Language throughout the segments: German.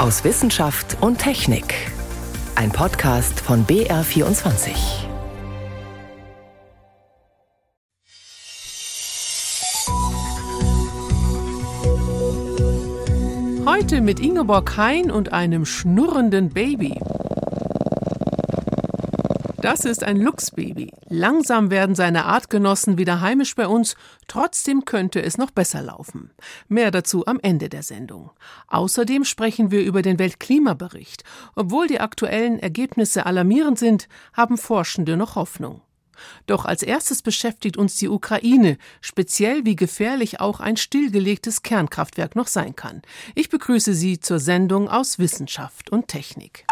aus Wissenschaft und Technik. Ein Podcast von BR24. Heute mit Ingeborg Hein und einem schnurrenden Baby. Das ist ein Luchsbaby. Langsam werden seine Artgenossen wieder heimisch bei uns, trotzdem könnte es noch besser laufen. Mehr dazu am Ende der Sendung. Außerdem sprechen wir über den Weltklimabericht. Obwohl die aktuellen Ergebnisse alarmierend sind, haben Forschende noch Hoffnung. Doch als erstes beschäftigt uns die Ukraine, speziell wie gefährlich auch ein stillgelegtes Kernkraftwerk noch sein kann. Ich begrüße Sie zur Sendung aus Wissenschaft und Technik.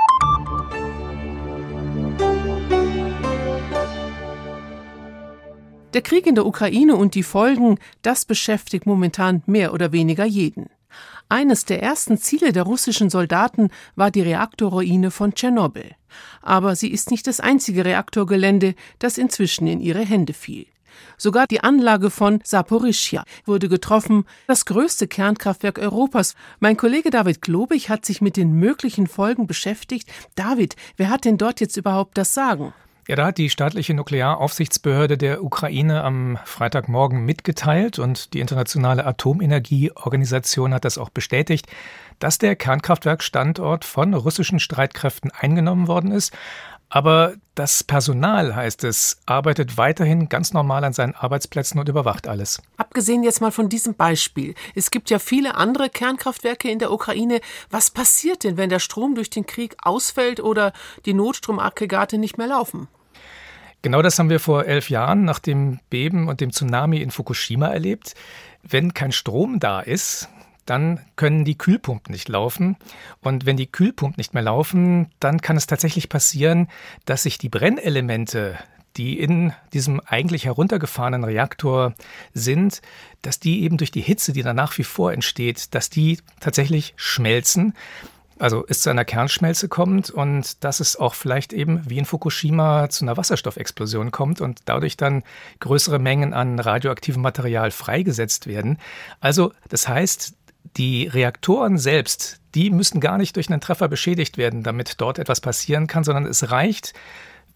Der Krieg in der Ukraine und die Folgen, das beschäftigt momentan mehr oder weniger jeden. Eines der ersten Ziele der russischen Soldaten war die Reaktorruine von Tschernobyl. Aber sie ist nicht das einzige Reaktorgelände, das inzwischen in ihre Hände fiel. Sogar die Anlage von Saporischschja wurde getroffen, das größte Kernkraftwerk Europas. Mein Kollege David Globig hat sich mit den möglichen Folgen beschäftigt. David, wer hat denn dort jetzt überhaupt das Sagen? Ja, da hat die staatliche Nuklearaufsichtsbehörde der Ukraine am Freitagmorgen mitgeteilt und die Internationale Atomenergieorganisation hat das auch bestätigt, dass der Kernkraftwerkstandort von russischen Streitkräften eingenommen worden ist. Aber das Personal, heißt es, arbeitet weiterhin ganz normal an seinen Arbeitsplätzen und überwacht alles. Abgesehen jetzt mal von diesem Beispiel. Es gibt ja viele andere Kernkraftwerke in der Ukraine. Was passiert denn, wenn der Strom durch den Krieg ausfällt oder die Notstromaggregate nicht mehr laufen? Genau das haben wir vor elf Jahren nach dem Beben und dem Tsunami in Fukushima erlebt. Wenn kein Strom da ist, dann können die Kühlpumpen nicht laufen. Und wenn die Kühlpumpen nicht mehr laufen, dann kann es tatsächlich passieren, dass sich die Brennelemente, die in diesem eigentlich heruntergefahrenen Reaktor sind, dass die eben durch die Hitze, die da nach wie vor entsteht, dass die tatsächlich schmelzen also es zu einer Kernschmelze kommt und dass es auch vielleicht eben wie in Fukushima zu einer Wasserstoffexplosion kommt und dadurch dann größere Mengen an radioaktivem Material freigesetzt werden. Also das heißt, die Reaktoren selbst, die müssen gar nicht durch einen Treffer beschädigt werden, damit dort etwas passieren kann, sondern es reicht,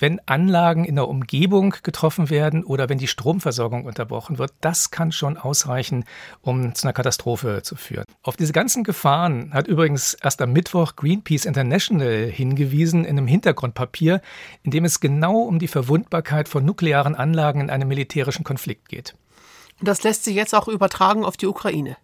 wenn Anlagen in der Umgebung getroffen werden oder wenn die Stromversorgung unterbrochen wird, das kann schon ausreichen, um zu einer Katastrophe zu führen. Auf diese ganzen Gefahren hat übrigens erst am Mittwoch Greenpeace International hingewiesen in einem Hintergrundpapier, in dem es genau um die Verwundbarkeit von nuklearen Anlagen in einem militärischen Konflikt geht. Das lässt sich jetzt auch übertragen auf die Ukraine.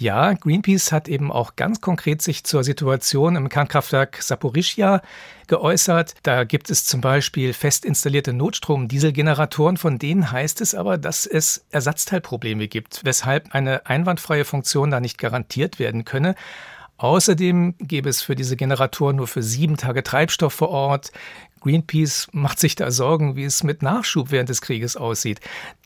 Ja, Greenpeace hat eben auch ganz konkret sich zur Situation im Kernkraftwerk Saporischia geäußert. Da gibt es zum Beispiel fest installierte Notstrom-Dieselgeneratoren, von denen heißt es aber, dass es Ersatzteilprobleme gibt, weshalb eine einwandfreie Funktion da nicht garantiert werden könne. Außerdem gäbe es für diese Generatoren nur für sieben Tage Treibstoff vor Ort. Greenpeace macht sich da Sorgen, wie es mit Nachschub während des Krieges aussieht.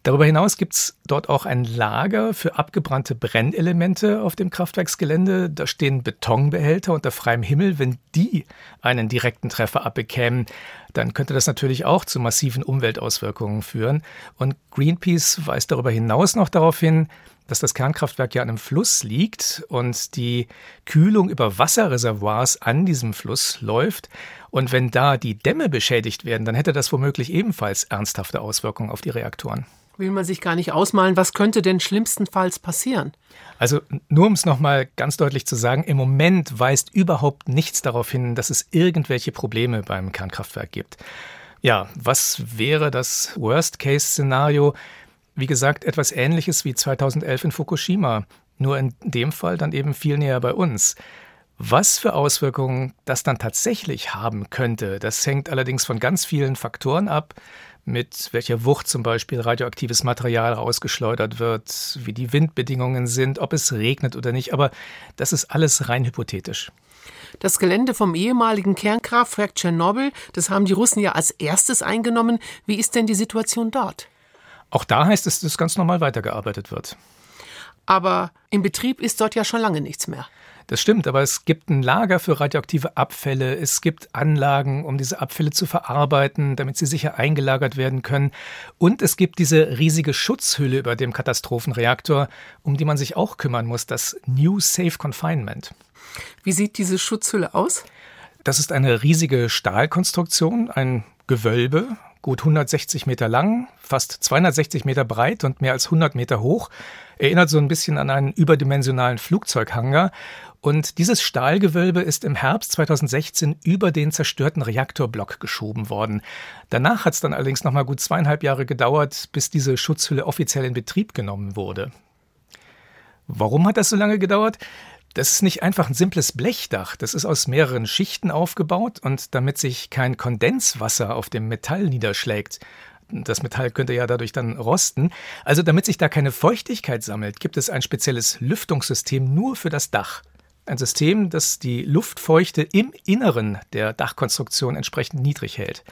Darüber hinaus gibt es dort auch ein Lager für abgebrannte Brennelemente auf dem Kraftwerksgelände. Da stehen Betonbehälter unter freiem Himmel. Wenn die einen direkten Treffer abbekämen, dann könnte das natürlich auch zu massiven Umweltauswirkungen führen. Und Greenpeace weist darüber hinaus noch darauf hin, dass das Kernkraftwerk ja an einem Fluss liegt und die Kühlung über Wasserreservoirs an diesem Fluss läuft. Und wenn da die Dämme beschädigt werden, dann hätte das womöglich ebenfalls ernsthafte Auswirkungen auf die Reaktoren. Will man sich gar nicht ausmalen, was könnte denn schlimmstenfalls passieren? Also nur um es nochmal ganz deutlich zu sagen, im Moment weist überhaupt nichts darauf hin, dass es irgendwelche Probleme beim Kernkraftwerk gibt. Ja, was wäre das Worst-Case-Szenario? Wie gesagt, etwas Ähnliches wie 2011 in Fukushima, nur in dem Fall dann eben viel näher bei uns. Was für Auswirkungen das dann tatsächlich haben könnte, das hängt allerdings von ganz vielen Faktoren ab, mit welcher Wucht zum Beispiel radioaktives Material rausgeschleudert wird, wie die Windbedingungen sind, ob es regnet oder nicht, aber das ist alles rein hypothetisch. Das Gelände vom ehemaligen Kernkraftwerk Tschernobyl, das haben die Russen ja als erstes eingenommen. Wie ist denn die Situation dort? Auch da heißt es, dass ganz normal weitergearbeitet wird. Aber im Betrieb ist dort ja schon lange nichts mehr. Das stimmt, aber es gibt ein Lager für radioaktive Abfälle, es gibt Anlagen, um diese Abfälle zu verarbeiten, damit sie sicher eingelagert werden können. Und es gibt diese riesige Schutzhülle über dem Katastrophenreaktor, um die man sich auch kümmern muss, das New Safe Confinement. Wie sieht diese Schutzhülle aus? Das ist eine riesige Stahlkonstruktion, ein Gewölbe, gut 160 Meter lang, fast 260 Meter breit und mehr als 100 Meter hoch. Erinnert so ein bisschen an einen überdimensionalen Flugzeughanger. Und dieses Stahlgewölbe ist im Herbst 2016 über den zerstörten Reaktorblock geschoben worden. Danach hat es dann allerdings noch mal gut zweieinhalb Jahre gedauert, bis diese Schutzhülle offiziell in Betrieb genommen wurde. Warum hat das so lange gedauert? Das ist nicht einfach ein simples Blechdach, das ist aus mehreren Schichten aufgebaut und damit sich kein Kondenswasser auf dem Metall niederschlägt, das Metall könnte ja dadurch dann rosten. Also damit sich da keine Feuchtigkeit sammelt, gibt es ein spezielles Lüftungssystem nur für das Dach. Ein System, das die Luftfeuchte im Inneren der Dachkonstruktion entsprechend niedrig hält.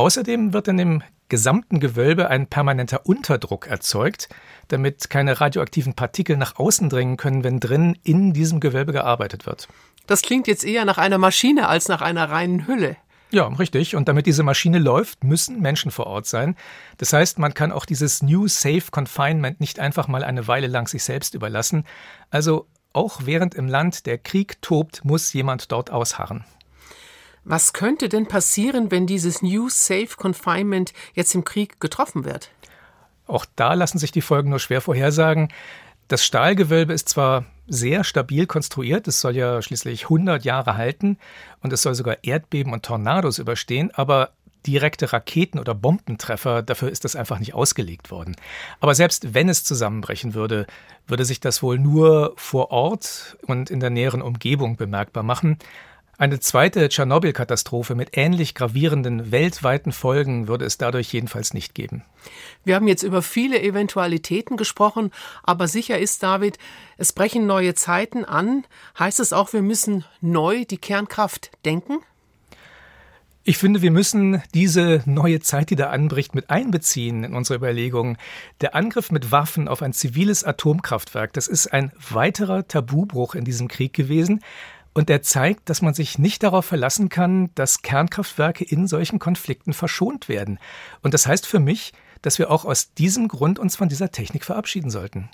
Außerdem wird in dem gesamten Gewölbe ein permanenter Unterdruck erzeugt, damit keine radioaktiven Partikel nach außen dringen können, wenn drin in diesem Gewölbe gearbeitet wird. Das klingt jetzt eher nach einer Maschine als nach einer reinen Hülle. Ja, richtig. Und damit diese Maschine läuft, müssen Menschen vor Ort sein. Das heißt, man kann auch dieses New Safe Confinement nicht einfach mal eine Weile lang sich selbst überlassen. Also auch während im Land der Krieg tobt, muss jemand dort ausharren. Was könnte denn passieren, wenn dieses New Safe Confinement jetzt im Krieg getroffen wird? Auch da lassen sich die Folgen nur schwer vorhersagen. Das Stahlgewölbe ist zwar sehr stabil konstruiert, es soll ja schließlich 100 Jahre halten und es soll sogar Erdbeben und Tornados überstehen, aber direkte Raketen- oder Bombentreffer, dafür ist das einfach nicht ausgelegt worden. Aber selbst wenn es zusammenbrechen würde, würde sich das wohl nur vor Ort und in der näheren Umgebung bemerkbar machen. Eine zweite Tschernobyl-Katastrophe mit ähnlich gravierenden weltweiten Folgen würde es dadurch jedenfalls nicht geben. Wir haben jetzt über viele Eventualitäten gesprochen, aber sicher ist, David, es brechen neue Zeiten an. Heißt es auch, wir müssen neu die Kernkraft denken? Ich finde, wir müssen diese neue Zeit, die da anbricht, mit einbeziehen in unsere Überlegungen. Der Angriff mit Waffen auf ein ziviles Atomkraftwerk, das ist ein weiterer Tabubruch in diesem Krieg gewesen. Und der zeigt, dass man sich nicht darauf verlassen kann, dass Kernkraftwerke in solchen Konflikten verschont werden. Und das heißt für mich, dass wir auch aus diesem Grund uns von dieser Technik verabschieden sollten.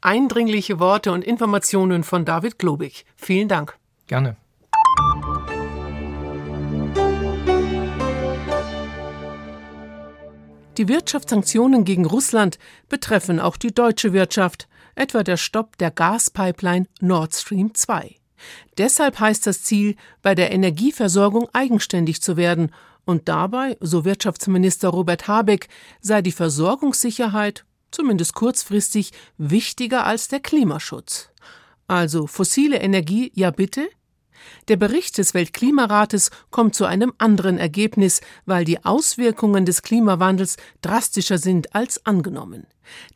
Eindringliche Worte und Informationen von David Globig. Vielen Dank. Gerne. Die Wirtschaftssanktionen gegen Russland betreffen auch die deutsche Wirtschaft, etwa der Stopp der Gaspipeline Nord Stream 2. Deshalb heißt das Ziel, bei der Energieversorgung eigenständig zu werden, und dabei, so Wirtschaftsminister Robert Habeck, sei die Versorgungssicherheit, zumindest kurzfristig, wichtiger als der Klimaschutz. Also fossile Energie, ja bitte, der Bericht des Weltklimarates kommt zu einem anderen Ergebnis, weil die Auswirkungen des Klimawandels drastischer sind als angenommen.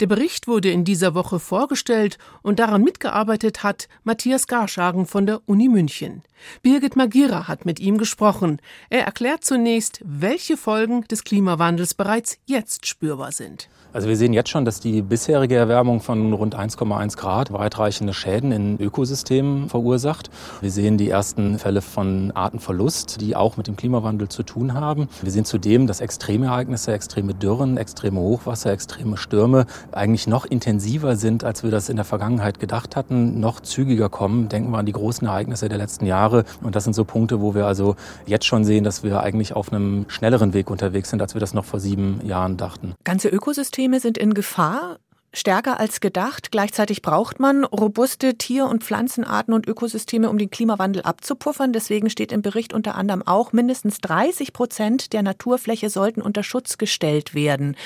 Der Bericht wurde in dieser Woche vorgestellt und daran mitgearbeitet hat Matthias Garschagen von der Uni München. Birgit Magira hat mit ihm gesprochen. Er erklärt zunächst, welche Folgen des Klimawandels bereits jetzt spürbar sind. Also wir sehen jetzt schon, dass die bisherige Erwärmung von rund 1,1 Grad weitreichende Schäden in Ökosystemen verursacht. Wir sehen die ersten Fälle von Artenverlust, die auch mit dem Klimawandel zu tun haben. Wir sehen zudem, dass extreme Ereignisse, extreme Dürren, extreme Hochwasser, extreme Stürme eigentlich noch intensiver sind, als wir das in der Vergangenheit gedacht hatten, noch zügiger kommen. Denken wir an die großen Ereignisse der letzten Jahre. Und das sind so Punkte, wo wir also jetzt schon sehen, dass wir eigentlich auf einem schnelleren Weg unterwegs sind, als wir das noch vor sieben Jahren dachten. Ganze Ökosysteme sind in Gefahr, stärker als gedacht. Gleichzeitig braucht man robuste Tier- und Pflanzenarten und Ökosysteme, um den Klimawandel abzupuffern. Deswegen steht im Bericht unter anderem auch, mindestens 30 Prozent der Naturfläche sollten unter Schutz gestellt werden.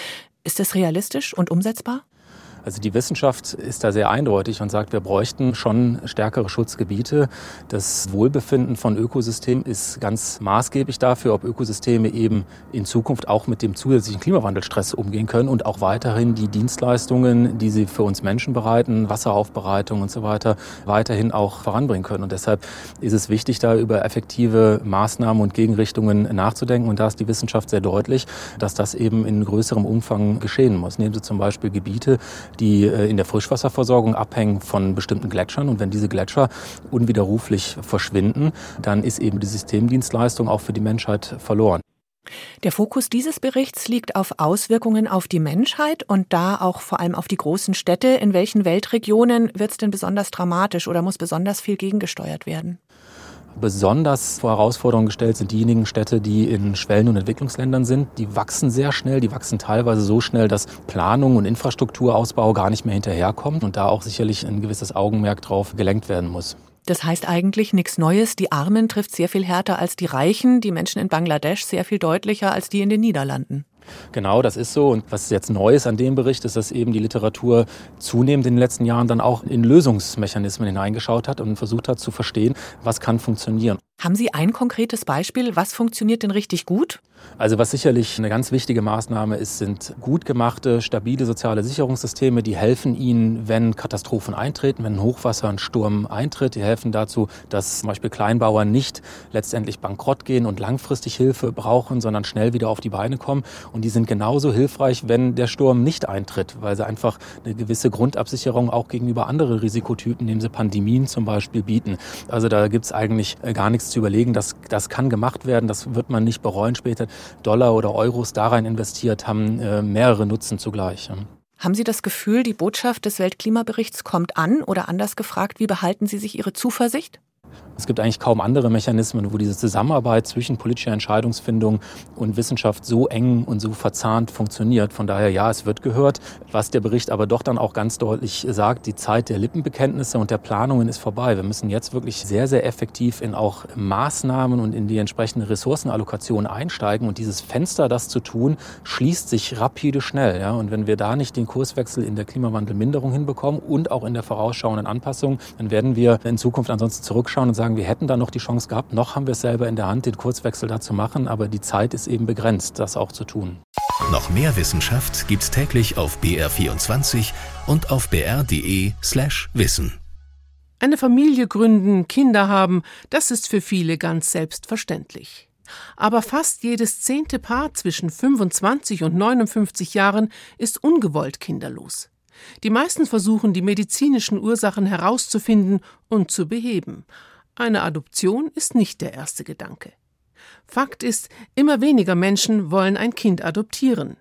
Ist das realistisch und umsetzbar? Also die Wissenschaft ist da sehr eindeutig und sagt, wir bräuchten schon stärkere Schutzgebiete. Das Wohlbefinden von Ökosystemen ist ganz maßgeblich dafür, ob Ökosysteme eben in Zukunft auch mit dem zusätzlichen Klimawandelstress umgehen können und auch weiterhin die Dienstleistungen, die sie für uns Menschen bereiten, Wasseraufbereitung und so weiter, weiterhin auch voranbringen können. Und deshalb ist es wichtig, da über effektive Maßnahmen und Gegenrichtungen nachzudenken. Und da ist die Wissenschaft sehr deutlich, dass das eben in größerem Umfang geschehen muss. Nehmen Sie zum Beispiel Gebiete, die äh, in der Frischwasserversorgung abhängen von bestimmten Gletschern. Und wenn diese Gletscher unwiderruflich verschwinden, dann ist eben die Systemdienstleistung auch für die Menschheit verloren. Der Fokus dieses Berichts liegt auf Auswirkungen auf die Menschheit und da auch vor allem auf die großen Städte. In welchen Weltregionen wird es denn besonders dramatisch oder muss besonders viel gegengesteuert werden? Besonders vor Herausforderungen gestellt sind diejenigen Städte, die in Schwellen- und Entwicklungsländern sind. Die wachsen sehr schnell, die wachsen teilweise so schnell, dass Planung und Infrastrukturausbau gar nicht mehr hinterherkommt und da auch sicherlich ein gewisses Augenmerk drauf gelenkt werden muss. Das heißt eigentlich nichts Neues. Die Armen trifft sehr viel härter als die Reichen, die Menschen in Bangladesch sehr viel deutlicher als die in den Niederlanden. Genau, das ist so. Und was jetzt neu ist an dem Bericht, ist, dass eben die Literatur zunehmend in den letzten Jahren dann auch in Lösungsmechanismen hineingeschaut hat und versucht hat zu verstehen, was kann funktionieren. Haben Sie ein konkretes Beispiel? Was funktioniert denn richtig gut? Also was sicherlich eine ganz wichtige Maßnahme ist, sind gut gemachte, stabile soziale Sicherungssysteme, die helfen Ihnen, wenn Katastrophen eintreten, wenn ein Hochwasser, ein Sturm eintritt. Die helfen dazu, dass zum Beispiel Kleinbauern nicht letztendlich bankrott gehen und langfristig Hilfe brauchen, sondern schnell wieder auf die Beine kommen. Und die sind genauso hilfreich, wenn der Sturm nicht eintritt, weil sie einfach eine gewisse Grundabsicherung auch gegenüber anderen Risikotypen, indem sie Pandemien zum Beispiel bieten. Also da gibt es eigentlich gar nichts zu überlegen. Das, das kann gemacht werden, das wird man nicht bereuen später. Dollar oder Euros da rein investiert, haben äh, mehrere Nutzen zugleich. Haben Sie das Gefühl, die Botschaft des Weltklimaberichts kommt an oder anders gefragt, wie behalten Sie sich Ihre Zuversicht? Es gibt eigentlich kaum andere Mechanismen, wo diese Zusammenarbeit zwischen politischer Entscheidungsfindung und Wissenschaft so eng und so verzahnt funktioniert. Von daher, ja, es wird gehört. Was der Bericht aber doch dann auch ganz deutlich sagt, die Zeit der Lippenbekenntnisse und der Planungen ist vorbei. Wir müssen jetzt wirklich sehr, sehr effektiv in auch Maßnahmen und in die entsprechende Ressourcenallokation einsteigen. Und dieses Fenster, das zu tun, schließt sich rapide schnell. Ja? Und wenn wir da nicht den Kurswechsel in der Klimawandelminderung hinbekommen und auch in der vorausschauenden Anpassung, dann werden wir in Zukunft ansonsten zurückschauen und sagen, sagen, wir hätten da noch die Chance gehabt, noch haben wir es selber in der Hand, den Kurzwechsel da zu machen, aber die Zeit ist eben begrenzt, das auch zu tun. Noch mehr Wissenschaft gibt's täglich auf BR24 und auf br.de/slash wissen. Eine Familie gründen, Kinder haben, das ist für viele ganz selbstverständlich. Aber fast jedes zehnte Paar zwischen 25 und 59 Jahren ist ungewollt kinderlos. Die meisten versuchen, die medizinischen Ursachen herauszufinden und zu beheben. Eine Adoption ist nicht der erste Gedanke. Fakt ist, immer weniger Menschen wollen ein Kind adoptieren.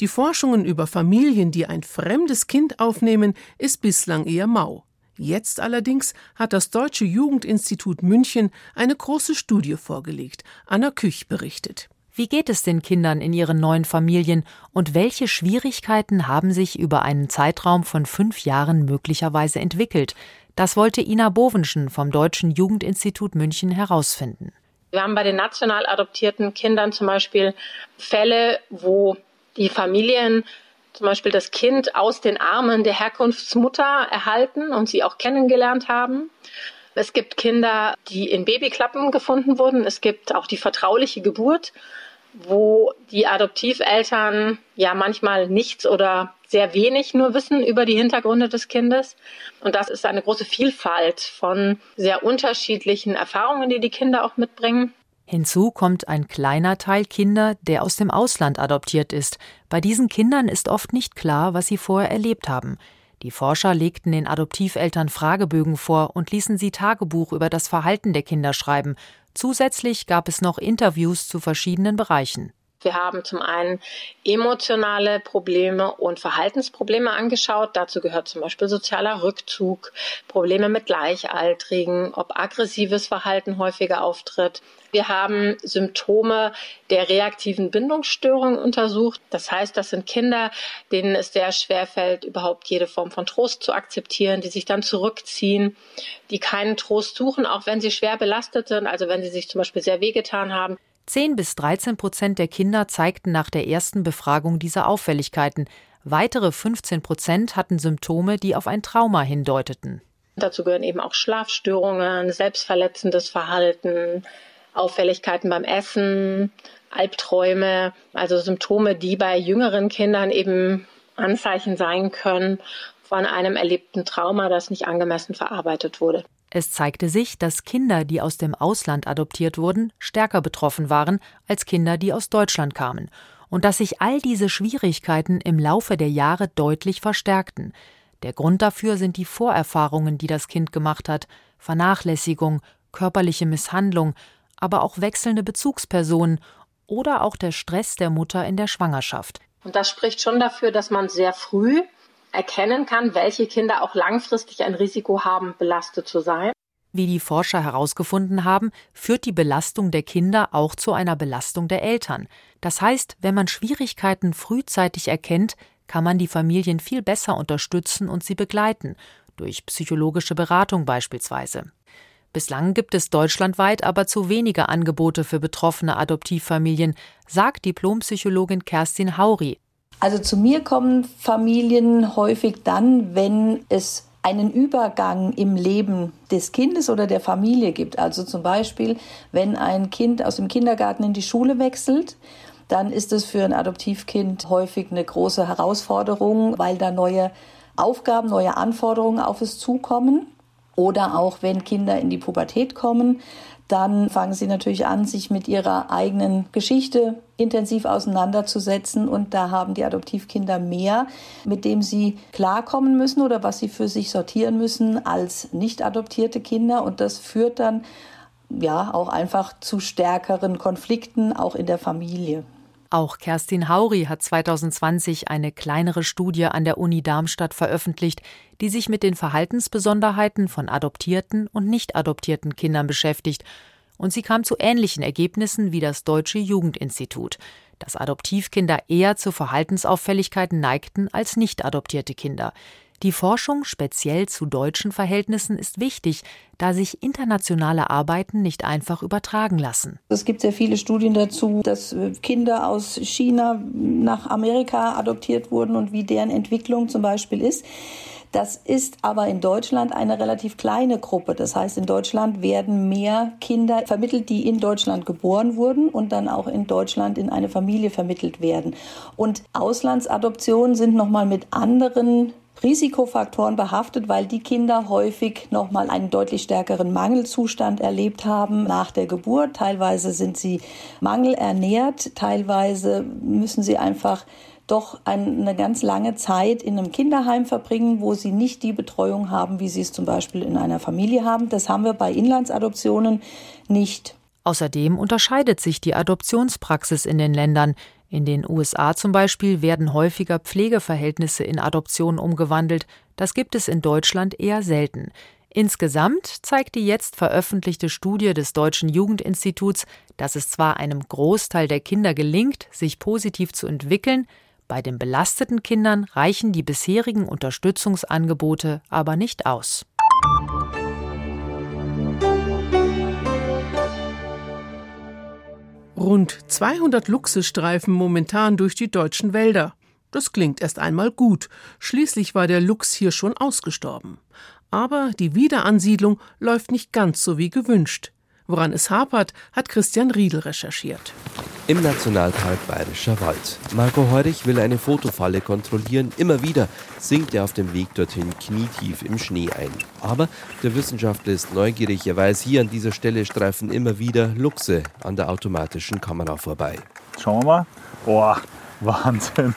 Die Forschungen über Familien, die ein fremdes Kind aufnehmen, ist bislang eher mau. Jetzt allerdings hat das Deutsche Jugendinstitut München eine große Studie vorgelegt. Anna Küch berichtet. Wie geht es den Kindern in ihren neuen Familien und welche Schwierigkeiten haben sich über einen Zeitraum von fünf Jahren möglicherweise entwickelt? Das wollte Ina Bovenschen vom Deutschen Jugendinstitut München herausfinden. Wir haben bei den national adoptierten Kindern zum Beispiel Fälle, wo die Familien zum Beispiel das Kind aus den Armen der Herkunftsmutter erhalten und sie auch kennengelernt haben. Es gibt Kinder, die in Babyklappen gefunden wurden. Es gibt auch die vertrauliche Geburt wo die Adoptiveltern ja manchmal nichts oder sehr wenig nur wissen über die Hintergründe des Kindes. Und das ist eine große Vielfalt von sehr unterschiedlichen Erfahrungen, die die Kinder auch mitbringen. Hinzu kommt ein kleiner Teil Kinder, der aus dem Ausland adoptiert ist. Bei diesen Kindern ist oft nicht klar, was sie vorher erlebt haben. Die Forscher legten den Adoptiveltern Fragebögen vor und ließen sie Tagebuch über das Verhalten der Kinder schreiben. Zusätzlich gab es noch Interviews zu verschiedenen Bereichen. Wir haben zum einen emotionale Probleme und Verhaltensprobleme angeschaut. Dazu gehört zum Beispiel sozialer Rückzug, Probleme mit Gleichaltrigen, ob aggressives Verhalten häufiger auftritt. Wir haben Symptome der reaktiven Bindungsstörung untersucht. Das heißt, das sind Kinder, denen es sehr schwer fällt, überhaupt jede Form von Trost zu akzeptieren, die sich dann zurückziehen, die keinen Trost suchen, auch wenn sie schwer belastet sind, also wenn sie sich zum Beispiel sehr wehgetan haben. 10 bis 13 Prozent der Kinder zeigten nach der ersten Befragung diese Auffälligkeiten. Weitere 15 Prozent hatten Symptome, die auf ein Trauma hindeuteten. Dazu gehören eben auch Schlafstörungen, selbstverletzendes Verhalten, Auffälligkeiten beim Essen, Albträume, also Symptome, die bei jüngeren Kindern eben Anzeichen sein können von einem erlebten Trauma, das nicht angemessen verarbeitet wurde. Es zeigte sich, dass Kinder, die aus dem Ausland adoptiert wurden, stärker betroffen waren als Kinder, die aus Deutschland kamen. und dass sich all diese Schwierigkeiten im Laufe der Jahre deutlich verstärkten. Der Grund dafür sind die Vorerfahrungen, die das Kind gemacht hat, Vernachlässigung, körperliche Misshandlung, aber auch wechselnde Bezugspersonen oder auch der Stress der Mutter in der Schwangerschaft. Und das spricht schon dafür, dass man sehr früh erkennen kann, welche Kinder auch langfristig ein Risiko haben, belastet zu sein. Wie die Forscher herausgefunden haben, führt die Belastung der Kinder auch zu einer Belastung der Eltern. Das heißt, wenn man Schwierigkeiten frühzeitig erkennt, kann man die Familien viel besser unterstützen und sie begleiten, durch psychologische Beratung beispielsweise. Bislang gibt es deutschlandweit aber zu wenige Angebote für betroffene Adoptivfamilien, sagt Diplompsychologin Kerstin Hauri. Also zu mir kommen Familien häufig dann, wenn es einen Übergang im Leben des Kindes oder der Familie gibt. Also zum Beispiel, wenn ein Kind aus dem Kindergarten in die Schule wechselt, dann ist es für ein Adoptivkind häufig eine große Herausforderung, weil da neue Aufgaben, neue Anforderungen auf es zukommen. Oder auch wenn Kinder in die Pubertät kommen, dann fangen sie natürlich an, sich mit ihrer eigenen Geschichte intensiv auseinanderzusetzen. Und da haben die Adoptivkinder mehr, mit dem sie klarkommen müssen oder was sie für sich sortieren müssen als nicht adoptierte Kinder. Und das führt dann ja auch einfach zu stärkeren Konflikten, auch in der Familie. Auch Kerstin Hauri hat 2020 eine kleinere Studie an der Uni Darmstadt veröffentlicht, die sich mit den Verhaltensbesonderheiten von adoptierten und nicht adoptierten Kindern beschäftigt. Und sie kam zu ähnlichen Ergebnissen wie das Deutsche Jugendinstitut, dass Adoptivkinder eher zu Verhaltensauffälligkeiten neigten als nicht adoptierte Kinder. Die Forschung speziell zu deutschen Verhältnissen ist wichtig, da sich internationale Arbeiten nicht einfach übertragen lassen. Es gibt sehr viele Studien dazu, dass äh, Kinder aus China nach Amerika adoptiert wurden und wie deren Entwicklung zum Beispiel ist. Das ist aber in Deutschland eine relativ kleine Gruppe. Das heißt, in Deutschland werden mehr Kinder vermittelt, die in Deutschland geboren wurden und dann auch in Deutschland in eine Familie vermittelt werden. Und Auslandsadoptionen sind nochmal mit anderen Risikofaktoren behaftet, weil die Kinder häufig nochmal einen deutlich stärkeren Mangelzustand erlebt haben nach der Geburt. Teilweise sind sie mangelernährt, teilweise müssen sie einfach doch eine ganz lange Zeit in einem Kinderheim verbringen, wo sie nicht die Betreuung haben, wie sie es zum Beispiel in einer Familie haben. Das haben wir bei Inlandsadoptionen nicht. Außerdem unterscheidet sich die Adoptionspraxis in den Ländern. In den USA zum Beispiel werden häufiger Pflegeverhältnisse in Adoption umgewandelt. Das gibt es in Deutschland eher selten. Insgesamt zeigt die jetzt veröffentlichte Studie des Deutschen Jugendinstituts, dass es zwar einem Großteil der Kinder gelingt, sich positiv zu entwickeln, bei den belasteten Kindern reichen die bisherigen Unterstützungsangebote aber nicht aus. Rund 200 Luchse streifen momentan durch die deutschen Wälder. Das klingt erst einmal gut. Schließlich war der Luchs hier schon ausgestorben. Aber die Wiederansiedlung läuft nicht ganz so wie gewünscht. Woran es hapert, hat Christian Riedel recherchiert. Im Nationalpark Bayerischer Wald. Marco Heurich will eine Fotofalle kontrollieren. Immer wieder sinkt er auf dem Weg dorthin knietief im Schnee ein. Aber der Wissenschaftler ist neugierig. Er weiß, hier an dieser Stelle streifen immer wieder Luchse an der automatischen Kamera vorbei. Schauen wir mal. Boah, Wahnsinn.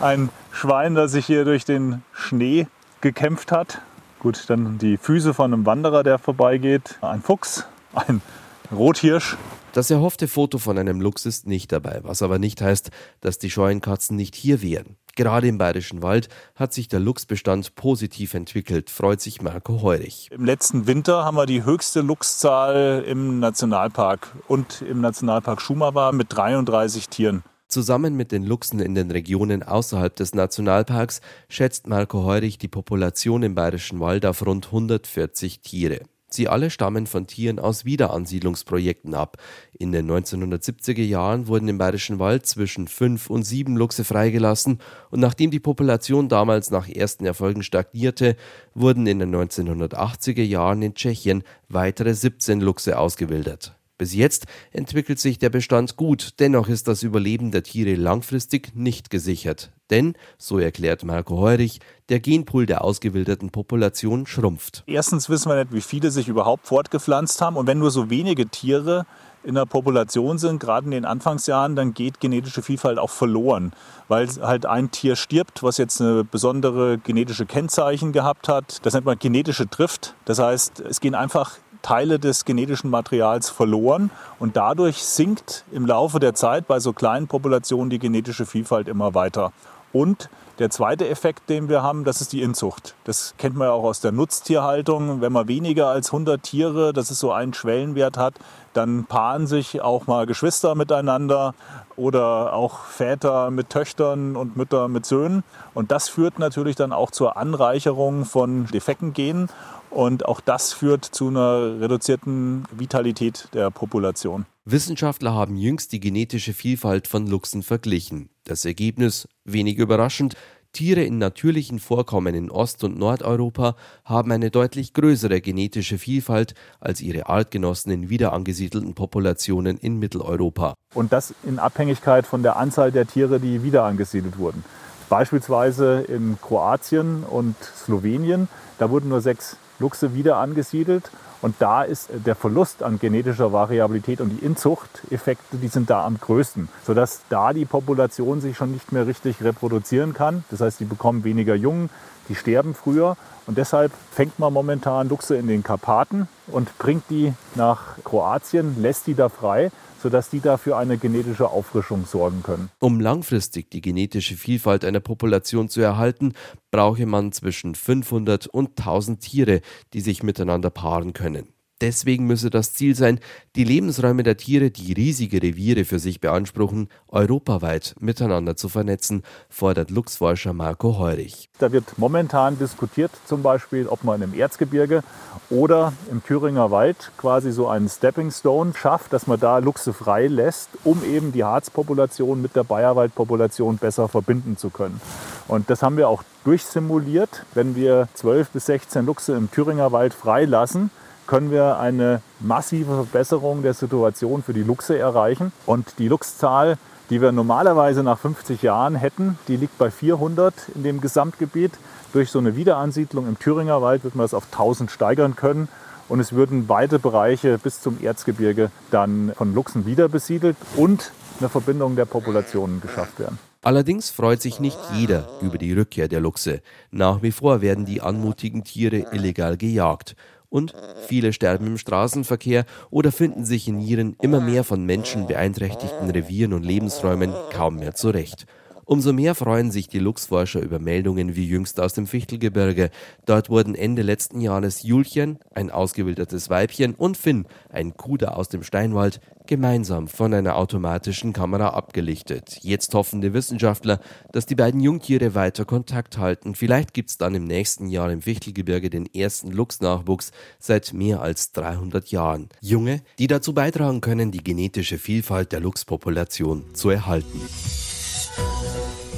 Ein Schwein, das sich hier durch den Schnee gekämpft hat. Gut, dann die Füße von einem Wanderer, der vorbeigeht. Ein Fuchs, ein Rothirsch. Das erhoffte Foto von einem Luchs ist nicht dabei, was aber nicht heißt, dass die scheuen Katzen nicht hier wären. Gerade im Bayerischen Wald hat sich der Luchsbestand positiv entwickelt, freut sich Marco Heurich. Im letzten Winter haben wir die höchste Luchszahl im Nationalpark und im Nationalpark Schumawa mit 33 Tieren. Zusammen mit den Luchsen in den Regionen außerhalb des Nationalparks schätzt Marco Heurich die Population im Bayerischen Wald auf rund 140 Tiere. Sie alle stammen von Tieren aus Wiederansiedlungsprojekten ab. In den 1970er Jahren wurden im Bayerischen Wald zwischen fünf und sieben Luchse freigelassen und nachdem die Population damals nach ersten Erfolgen stagnierte, wurden in den 1980er Jahren in Tschechien weitere 17 Luchse ausgewildert. Bis jetzt entwickelt sich der Bestand gut, dennoch ist das Überleben der Tiere langfristig nicht gesichert. Denn, so erklärt Marco Heurich, der Genpool der ausgewilderten Population schrumpft. Erstens wissen wir nicht, wie viele sich überhaupt fortgepflanzt haben. Und wenn nur so wenige Tiere in der Population sind, gerade in den Anfangsjahren, dann geht genetische Vielfalt auch verloren, weil halt ein Tier stirbt, was jetzt eine besondere genetische Kennzeichen gehabt hat. Das nennt man genetische Drift. Das heißt, es gehen einfach Teile des genetischen Materials verloren und dadurch sinkt im Laufe der Zeit bei so kleinen Populationen die genetische Vielfalt immer weiter. Und der zweite Effekt, den wir haben, das ist die Inzucht. Das kennt man ja auch aus der Nutztierhaltung. Wenn man weniger als 100 Tiere, das ist so ein Schwellenwert hat, dann paaren sich auch mal Geschwister miteinander oder auch Väter mit Töchtern und Mütter mit Söhnen. Und das führt natürlich dann auch zur Anreicherung von defekten Genen. Und auch das führt zu einer reduzierten Vitalität der Population. Wissenschaftler haben jüngst die genetische Vielfalt von Luchsen verglichen. Das Ergebnis, wenig überraschend, Tiere in natürlichen Vorkommen in Ost- und Nordeuropa haben eine deutlich größere genetische Vielfalt als ihre Artgenossen in wiederangesiedelten Populationen in Mitteleuropa. Und das in Abhängigkeit von der Anzahl der Tiere, die wiederangesiedelt wurden. Beispielsweise in Kroatien und Slowenien, da wurden nur sechs Luchse wieder angesiedelt. Und da ist der Verlust an genetischer Variabilität und die Inzuchteffekte, die sind da am größten, sodass da die Population sich schon nicht mehr richtig reproduzieren kann. Das heißt, die bekommen weniger Jungen, die sterben früher. Und deshalb fängt man momentan Luchse in den Karpaten und bringt die nach Kroatien, lässt die da frei sodass die dafür eine genetische Auffrischung sorgen können. Um langfristig die genetische Vielfalt einer Population zu erhalten, brauche man zwischen 500 und 1000 Tiere, die sich miteinander paaren können. Deswegen müsse das Ziel sein, die Lebensräume der Tiere, die riesige Reviere für sich beanspruchen, europaweit miteinander zu vernetzen, fordert Luchsforscher Marco Heurich. Da wird momentan diskutiert, zum Beispiel, ob man im Erzgebirge oder im Thüringer Wald quasi so einen Stepping Stone schafft, dass man da Luchse frei lässt, um eben die Harzpopulation mit der Bayerwaldpopulation besser verbinden zu können. Und das haben wir auch durchsimuliert. Wenn wir 12 bis 16 Luchse im Thüringer Wald freilassen, können wir eine massive Verbesserung der Situation für die Luchse erreichen. Und die Luchszahl, die wir normalerweise nach 50 Jahren hätten, die liegt bei 400 in dem Gesamtgebiet. Durch so eine Wiederansiedlung im Thüringer Wald wird man das auf 1000 steigern können. Und es würden weite Bereiche bis zum Erzgebirge dann von Luchsen wieder besiedelt und eine Verbindung der Populationen geschafft werden. Allerdings freut sich nicht jeder über die Rückkehr der Luchse. Nach wie vor werden die anmutigen Tiere illegal gejagt und viele sterben im Straßenverkehr oder finden sich in ihren immer mehr von Menschen beeinträchtigten Revieren und Lebensräumen kaum mehr zurecht. Umso mehr freuen sich die Luchsforscher über Meldungen wie jüngst aus dem Fichtelgebirge. Dort wurden Ende letzten Jahres Julchen, ein ausgewildertes Weibchen, und Finn, ein Kuder aus dem Steinwald, gemeinsam von einer automatischen Kamera abgelichtet. Jetzt hoffen die Wissenschaftler, dass die beiden Jungtiere weiter Kontakt halten. Vielleicht gibt's dann im nächsten Jahr im Fichtelgebirge den ersten Luchsnachwuchs seit mehr als 300 Jahren. Junge, die dazu beitragen können, die genetische Vielfalt der Luchspopulation zu erhalten.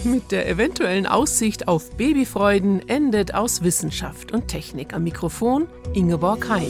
Mit der eventuellen Aussicht auf Babyfreuden endet aus Wissenschaft und Technik am Mikrofon Ingeborg Hein.